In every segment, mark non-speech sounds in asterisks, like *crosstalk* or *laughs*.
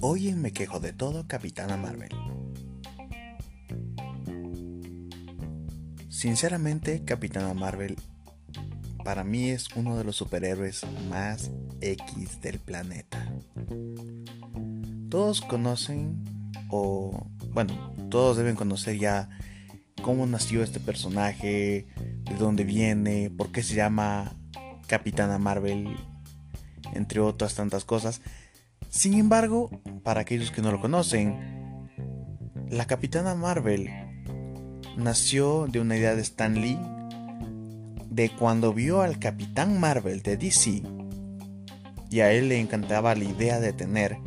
Hoy en Me Quejo de Todo, Capitana Marvel. Sinceramente, Capitana Marvel para mí es uno de los superhéroes más X del planeta. Todos conocen, o bueno, todos deben conocer ya cómo nació este personaje, de dónde viene, por qué se llama Capitana Marvel, entre otras tantas cosas. Sin embargo, para aquellos que no lo conocen, la Capitana Marvel nació de una idea de Stan Lee de cuando vio al Capitán Marvel de DC y a él le encantaba la idea de tener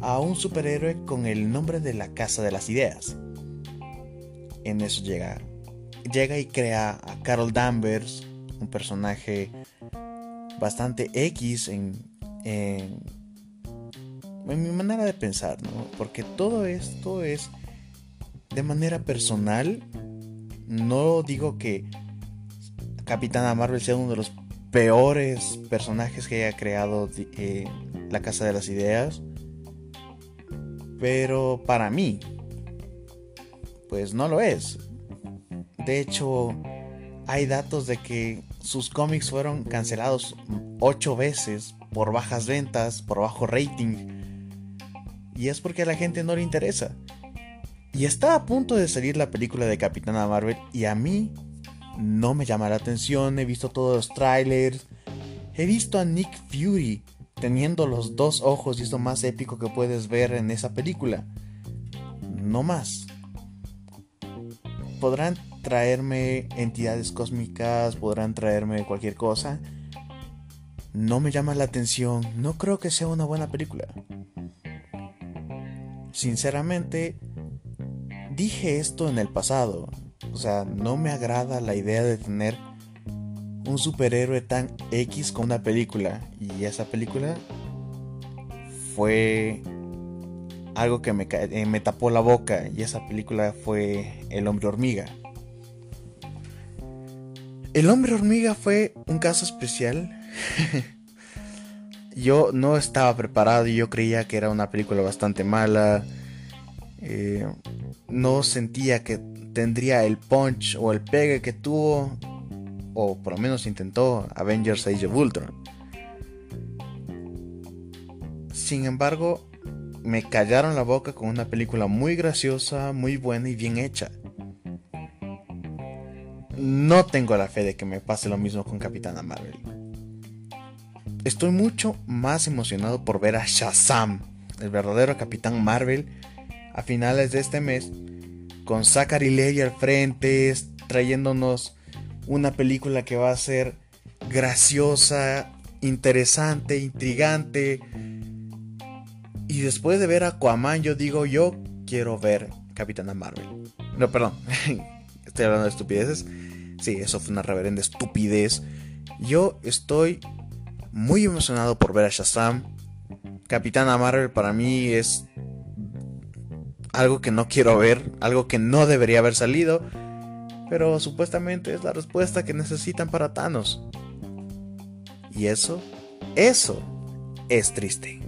a un superhéroe con el nombre de la Casa de las Ideas. En eso llega, llega y crea a Carol Danvers, un personaje bastante X en, en, en mi manera de pensar, ¿no? Porque todo esto es de manera personal. No digo que Capitana Marvel sea uno de los peores personajes que haya creado eh, la Casa de las Ideas. Pero para mí, pues no lo es. De hecho, hay datos de que sus cómics fueron cancelados ocho veces por bajas ventas, por bajo rating. Y es porque a la gente no le interesa. Y está a punto de salir la película de Capitana Marvel y a mí no me llama la atención, he visto todos los trailers, he visto a Nick Fury teniendo los dos ojos y es lo más épico que puedes ver en esa película. No más. Podrán traerme entidades cósmicas, podrán traerme cualquier cosa. No me llama la atención, no creo que sea una buena película. Sinceramente, dije esto en el pasado, o sea, no me agrada la idea de tener un superhéroe tan X con una película. Y esa película fue algo que me, eh, me tapó la boca. Y esa película fue El hombre hormiga. El hombre hormiga fue un caso especial. *laughs* yo no estaba preparado y yo creía que era una película bastante mala. Eh, no sentía que tendría el punch o el pegue que tuvo, o por lo menos intentó, Avengers Age of Ultron. Sin embargo, me callaron la boca con una película muy graciosa, muy buena y bien hecha. No tengo la fe de que me pase lo mismo con Capitana Marvel. Estoy mucho más emocionado por ver a Shazam, el verdadero Capitán Marvel, a finales de este mes con Zachary Levi al frente, trayéndonos una película que va a ser graciosa, interesante, intrigante. Y después de ver a Aquaman, yo digo, yo quiero ver Capitana Marvel. No, perdón, *laughs* estoy hablando de estupideces. Sí, eso fue una reverenda estupidez. Yo estoy muy emocionado por ver a Shazam. Capitana Marvel para mí es algo que no quiero ver, algo que no debería haber salido, pero supuestamente es la respuesta que necesitan para Thanos. Y eso, eso es triste.